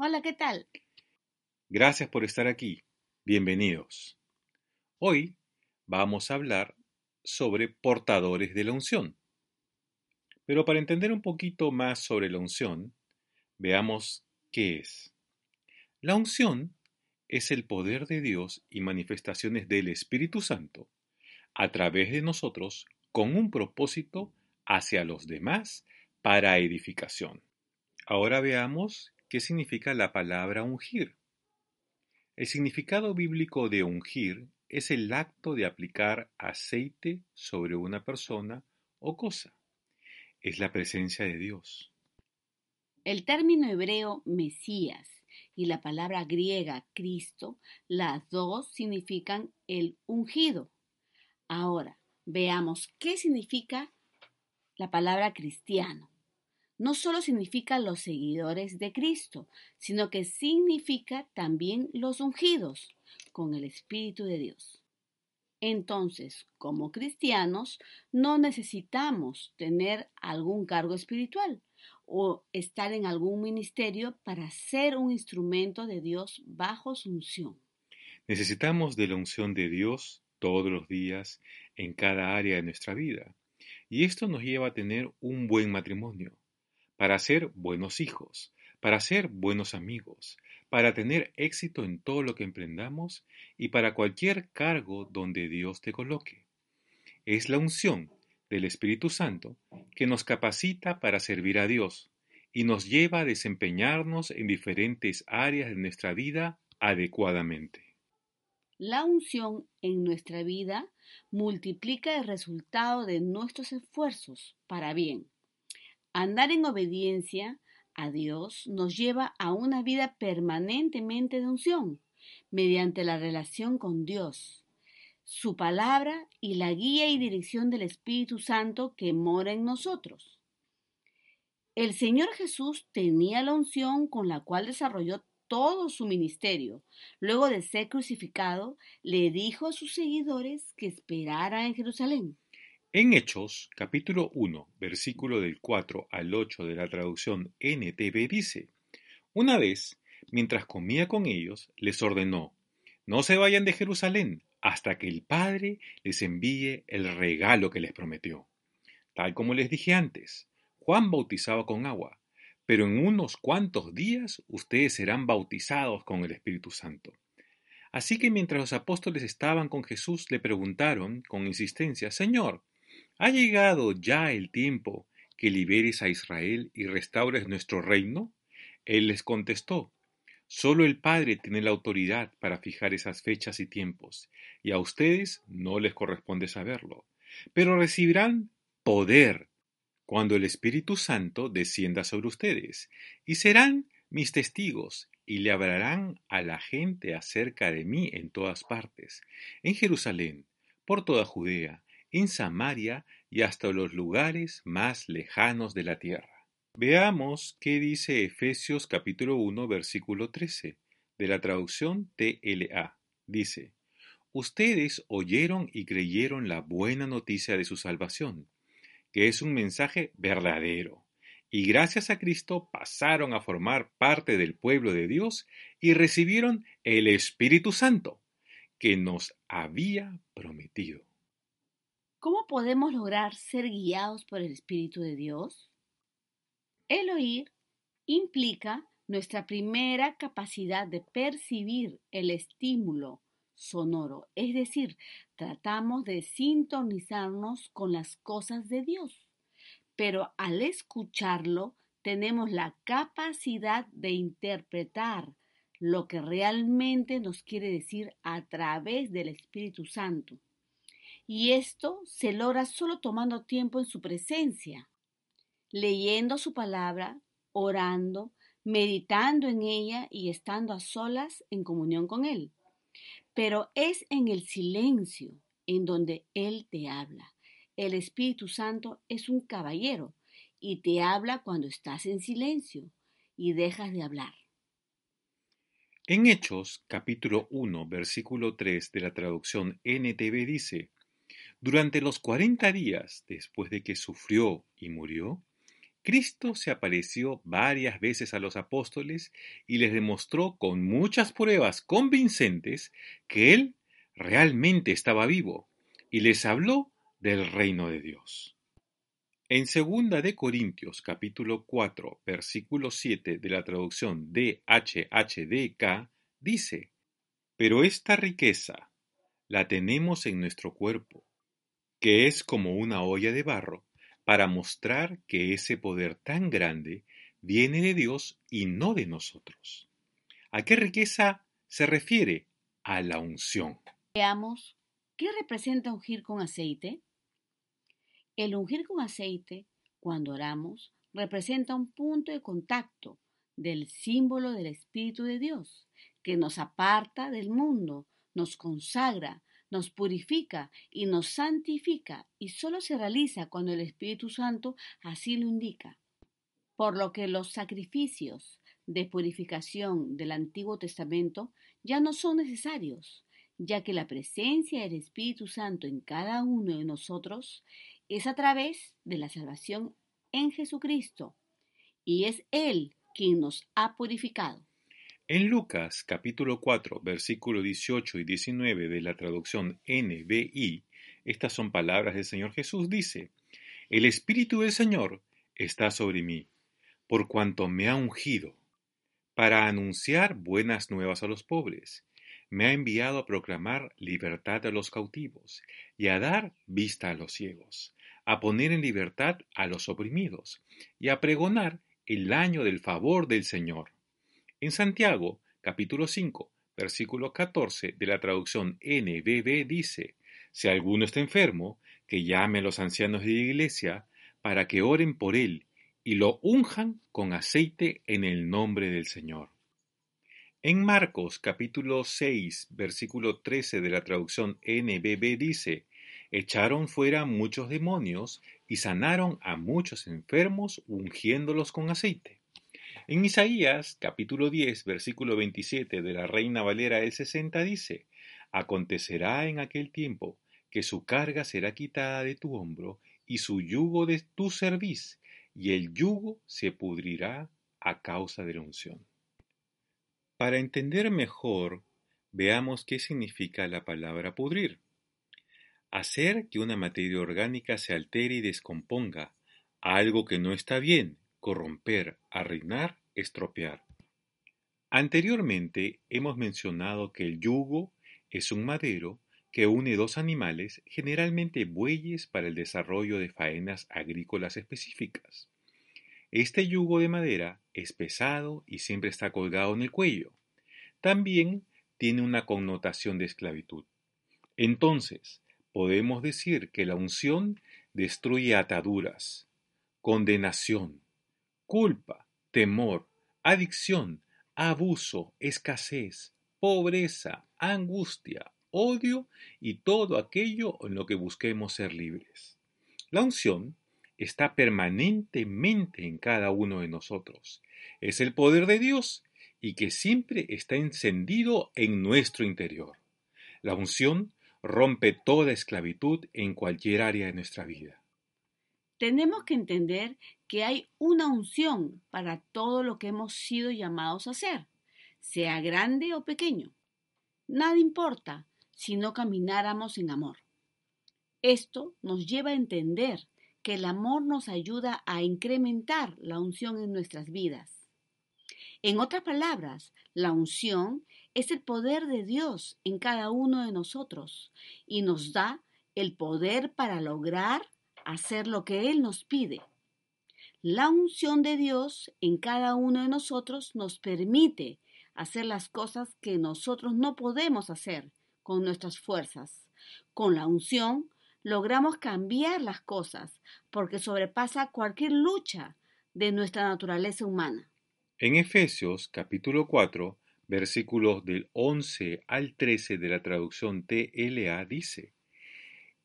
Hola, ¿qué tal? Gracias por estar aquí. Bienvenidos. Hoy vamos a hablar sobre portadores de la unción. Pero para entender un poquito más sobre la unción, veamos qué es. La unción es el poder de Dios y manifestaciones del Espíritu Santo a través de nosotros con un propósito hacia los demás para edificación. Ahora veamos qué significa la palabra ungir. El significado bíblico de ungir es el acto de aplicar aceite sobre una persona o cosa. Es la presencia de Dios. El término hebreo Mesías y la palabra griega Cristo, las dos significan el ungido. Ahora, veamos qué significa la palabra cristiano. No solo significa los seguidores de Cristo, sino que significa también los ungidos con el Espíritu de Dios. Entonces, como cristianos, no necesitamos tener algún cargo espiritual o estar en algún ministerio para ser un instrumento de Dios bajo su unción. Necesitamos de la unción de Dios todos los días en cada área de nuestra vida. Y esto nos lleva a tener un buen matrimonio, para ser buenos hijos, para ser buenos amigos, para tener éxito en todo lo que emprendamos y para cualquier cargo donde Dios te coloque. Es la unción del Espíritu Santo que nos capacita para servir a Dios y nos lleva a desempeñarnos en diferentes áreas de nuestra vida adecuadamente. La unción en nuestra vida multiplica el resultado de nuestros esfuerzos para bien. Andar en obediencia a Dios nos lleva a una vida permanentemente de unción, mediante la relación con Dios, su palabra y la guía y dirección del Espíritu Santo que mora en nosotros. El Señor Jesús tenía la unción con la cual desarrolló todo su ministerio. Luego de ser crucificado, le dijo a sus seguidores que esperara en Jerusalén. En Hechos, capítulo 1, versículo del 4 al 8 de la traducción NTV dice, Una vez, mientras comía con ellos, les ordenó, no se vayan de Jerusalén hasta que el Padre les envíe el regalo que les prometió. Tal como les dije antes, Juan bautizaba con agua, pero en unos cuantos días ustedes serán bautizados con el Espíritu Santo. Así que mientras los apóstoles estaban con Jesús, le preguntaron con insistencia, Señor, ¿ha llegado ya el tiempo que liberes a Israel y restaures nuestro reino? Él les contestó, Solo el Padre tiene la autoridad para fijar esas fechas y tiempos, y a ustedes no les corresponde saberlo, pero recibirán poder cuando el Espíritu Santo descienda sobre ustedes, y serán mis testigos, y le hablarán a la gente acerca de mí en todas partes, en Jerusalén, por toda Judea, en Samaria y hasta los lugares más lejanos de la tierra. Veamos qué dice Efesios capítulo 1 versículo 13 de la traducción TLA. Dice, Ustedes oyeron y creyeron la buena noticia de su salvación que es un mensaje verdadero. Y gracias a Cristo pasaron a formar parte del pueblo de Dios y recibieron el Espíritu Santo que nos había prometido. ¿Cómo podemos lograr ser guiados por el Espíritu de Dios? El oír implica nuestra primera capacidad de percibir el estímulo sonoro, es decir, tratamos de sintonizarnos con las cosas de Dios, pero al escucharlo tenemos la capacidad de interpretar lo que realmente nos quiere decir a través del Espíritu Santo. Y esto se logra solo tomando tiempo en su presencia, leyendo su palabra, orando, meditando en ella y estando a solas en comunión con Él. Pero es en el silencio en donde Él te habla. El Espíritu Santo es un caballero y te habla cuando estás en silencio y dejas de hablar. En Hechos capítulo 1 versículo 3 de la traducción NTV dice, Durante los cuarenta días después de que sufrió y murió, Cristo se apareció varias veces a los apóstoles y les demostró con muchas pruebas convincentes que Él realmente estaba vivo y les habló del reino de Dios. En segunda de Corintios capítulo 4 versículo 7 de la traducción DHHDK dice, Pero esta riqueza la tenemos en nuestro cuerpo, que es como una olla de barro, para mostrar que ese poder tan grande viene de Dios y no de nosotros. ¿A qué riqueza se refiere? A la unción. Veamos, ¿qué representa ungir con aceite? El ungir con aceite, cuando oramos, representa un punto de contacto del símbolo del Espíritu de Dios, que nos aparta del mundo, nos consagra, nos purifica y nos santifica, y solo se realiza cuando el Espíritu Santo así lo indica. Por lo que los sacrificios de purificación del Antiguo Testamento ya no son necesarios, ya que la presencia del Espíritu Santo en cada uno de nosotros es a través de la salvación en Jesucristo y es Él quien nos ha purificado. En Lucas capítulo 4 versículo 18 y 19 de la traducción NBI, estas son palabras del Señor Jesús, dice, El Espíritu del Señor está sobre mí, por cuanto me ha ungido, para anunciar buenas nuevas a los pobres me ha enviado a proclamar libertad a los cautivos y a dar vista a los ciegos, a poner en libertad a los oprimidos y a pregonar el año del favor del Señor. En Santiago, capítulo 5, versículo 14 de la traducción NBB dice, Si alguno está enfermo, que llame a los ancianos de la iglesia para que oren por él y lo unjan con aceite en el nombre del Señor. En Marcos capítulo 6, versículo 13 de la traducción NBB dice, echaron fuera muchos demonios y sanaron a muchos enfermos ungiéndolos con aceite. En Isaías capítulo 10, versículo 27 de la Reina Valera del 60 dice, Acontecerá en aquel tiempo que su carga será quitada de tu hombro y su yugo de tu cerviz, y el yugo se pudrirá a causa de la unción. Para entender mejor, veamos qué significa la palabra pudrir. Hacer que una materia orgánica se altere y descomponga, algo que no está bien, corromper, arruinar, estropear. Anteriormente hemos mencionado que el yugo es un madero que une dos animales, generalmente bueyes, para el desarrollo de faenas agrícolas específicas. Este yugo de madera es pesado y siempre está colgado en el cuello. También tiene una connotación de esclavitud. Entonces, podemos decir que la unción destruye ataduras, condenación, culpa, temor, adicción, abuso, escasez, pobreza, angustia, odio y todo aquello en lo que busquemos ser libres. La unción está permanentemente en cada uno de nosotros. Es el poder de Dios y que siempre está encendido en nuestro interior. La unción rompe toda esclavitud en cualquier área de nuestra vida. Tenemos que entender que hay una unción para todo lo que hemos sido llamados a hacer, sea grande o pequeño. Nada importa si no camináramos en amor. Esto nos lleva a entender que el amor nos ayuda a incrementar la unción en nuestras vidas. En otras palabras, la unción es el poder de Dios en cada uno de nosotros y nos da el poder para lograr hacer lo que Él nos pide. La unción de Dios en cada uno de nosotros nos permite hacer las cosas que nosotros no podemos hacer con nuestras fuerzas. Con la unción logramos cambiar las cosas porque sobrepasa cualquier lucha de nuestra naturaleza humana. En Efesios capítulo 4, versículos del 11 al 13 de la traducción TLA dice,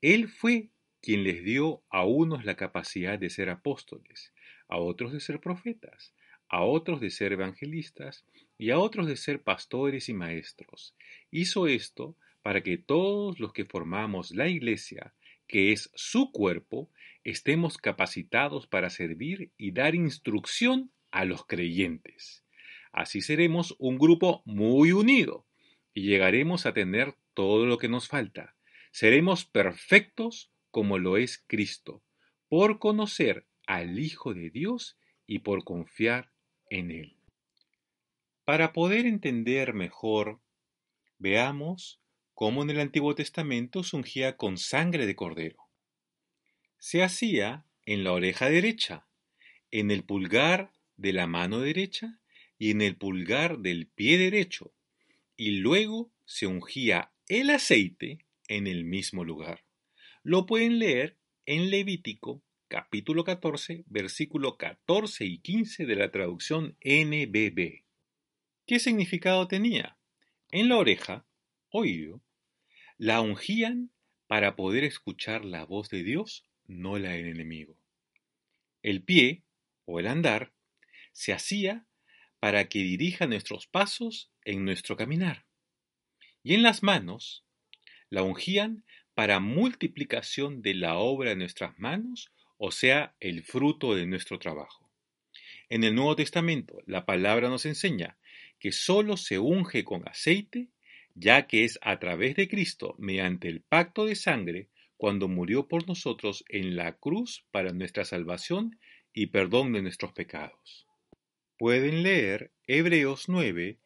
Él fue quien les dio a unos la capacidad de ser apóstoles, a otros de ser profetas, a otros de ser evangelistas y a otros de ser pastores y maestros. Hizo esto para que todos los que formamos la iglesia que es su cuerpo, estemos capacitados para servir y dar instrucción a los creyentes. Así seremos un grupo muy unido y llegaremos a tener todo lo que nos falta. Seremos perfectos como lo es Cristo, por conocer al Hijo de Dios y por confiar en Él. Para poder entender mejor, veamos cómo en el Antiguo Testamento se ungía con sangre de cordero. Se hacía en la oreja derecha, en el pulgar de la mano derecha y en el pulgar del pie derecho, y luego se ungía el aceite en el mismo lugar. Lo pueden leer en Levítico capítulo 14, versículo 14 y 15 de la traducción NBB. ¿Qué significado tenía? En la oreja, oído, la ungían para poder escuchar la voz de Dios, no la del enemigo. El pie, o el andar, se hacía para que dirija nuestros pasos en nuestro caminar. Y en las manos, la ungían para multiplicación de la obra de nuestras manos, o sea, el fruto de nuestro trabajo. En el Nuevo Testamento, la palabra nos enseña que sólo se unge con aceite, ya que es a través de Cristo, mediante el pacto de sangre, cuando murió por nosotros en la cruz para nuestra salvación y perdón de nuestros pecados. Pueden leer Hebreos 9,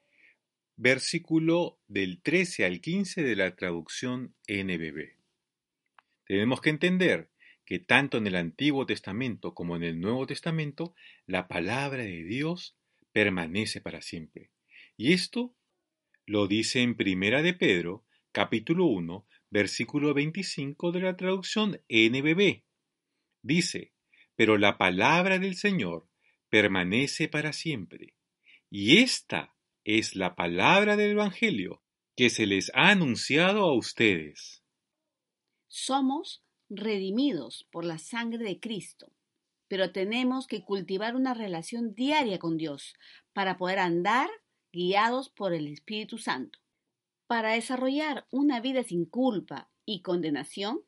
versículo del 13 al 15 de la traducción NBB. Tenemos que entender que tanto en el Antiguo Testamento como en el Nuevo Testamento la palabra de Dios permanece para siempre. Y esto lo dice en Primera de Pedro, capítulo 1, versículo 25 de la traducción NBB. Dice, pero la palabra del Señor permanece para siempre. Y esta es la palabra del Evangelio que se les ha anunciado a ustedes. Somos redimidos por la sangre de Cristo, pero tenemos que cultivar una relación diaria con Dios para poder andar guiados por el Espíritu Santo. Para desarrollar una vida sin culpa y condenación,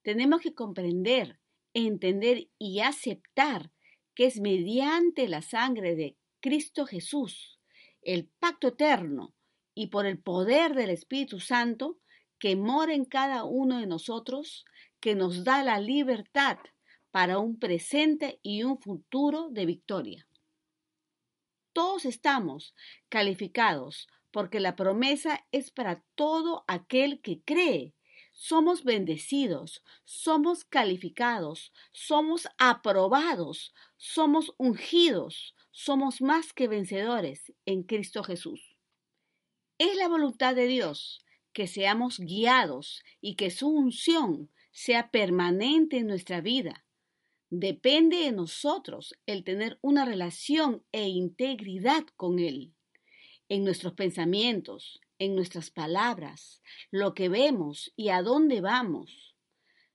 tenemos que comprender, entender y aceptar que es mediante la sangre de Cristo Jesús, el pacto eterno, y por el poder del Espíritu Santo que mora en cada uno de nosotros, que nos da la libertad para un presente y un futuro de victoria. Todos estamos calificados porque la promesa es para todo aquel que cree. Somos bendecidos, somos calificados, somos aprobados, somos ungidos, somos más que vencedores en Cristo Jesús. Es la voluntad de Dios que seamos guiados y que su unción sea permanente en nuestra vida Depende de nosotros el tener una relación e integridad con Él. En nuestros pensamientos, en nuestras palabras, lo que vemos y a dónde vamos.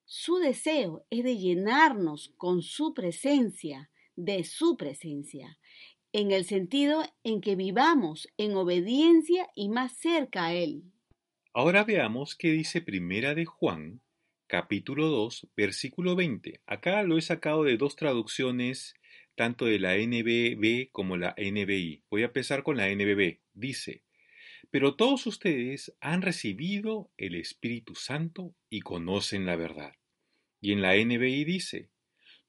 Su deseo es de llenarnos con su presencia, de su presencia, en el sentido en que vivamos en obediencia y más cerca a Él. Ahora veamos qué dice Primera de Juan capítulo 2, versículo 20. Acá lo he sacado de dos traducciones, tanto de la NBB como la NBI. Voy a empezar con la NBB. Dice, pero todos ustedes han recibido el Espíritu Santo y conocen la verdad. Y en la NBI dice,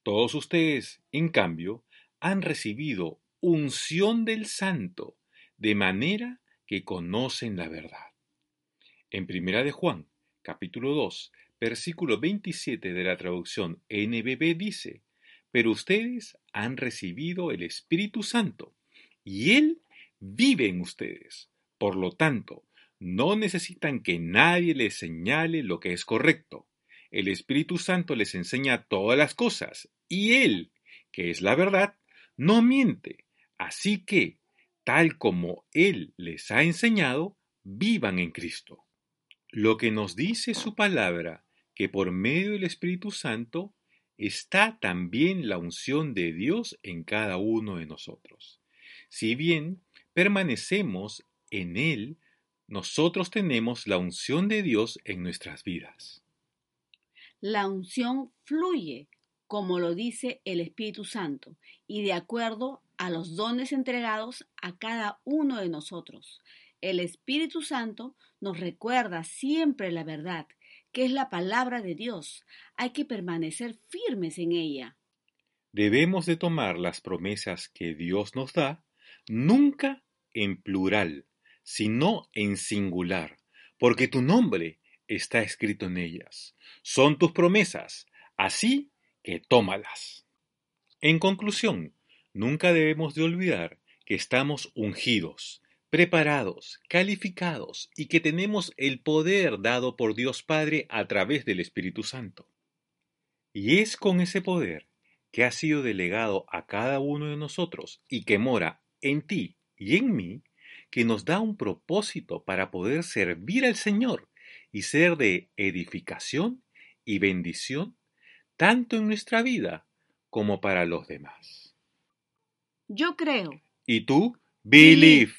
todos ustedes, en cambio, han recibido unción del Santo, de manera que conocen la verdad. En Primera de Juan, capítulo 2, versículo 27 de la traducción NBB dice, pero ustedes han recibido el Espíritu Santo y Él vive en ustedes. Por lo tanto, no necesitan que nadie les señale lo que es correcto. El Espíritu Santo les enseña todas las cosas y Él, que es la verdad, no miente. Así que, tal como Él les ha enseñado, vivan en Cristo. Lo que nos dice su palabra que por medio del Espíritu Santo está también la unción de Dios en cada uno de nosotros. Si bien permanecemos en Él, nosotros tenemos la unción de Dios en nuestras vidas. La unción fluye como lo dice el Espíritu Santo, y de acuerdo a los dones entregados a cada uno de nosotros. El Espíritu Santo nos recuerda siempre la verdad, que es la palabra de Dios. Hay que permanecer firmes en ella. Debemos de tomar las promesas que Dios nos da, nunca en plural, sino en singular, porque tu nombre está escrito en ellas. Son tus promesas, así que tómalas. En conclusión, nunca debemos de olvidar que estamos ungidos, preparados, calificados y que tenemos el poder dado por Dios Padre a través del Espíritu Santo. Y es con ese poder que ha sido delegado a cada uno de nosotros y que mora en ti y en mí, que nos da un propósito para poder servir al Señor y ser de edificación y bendición tanto en nuestra vida como para los demás. Yo creo. ¿Y tú? Believe.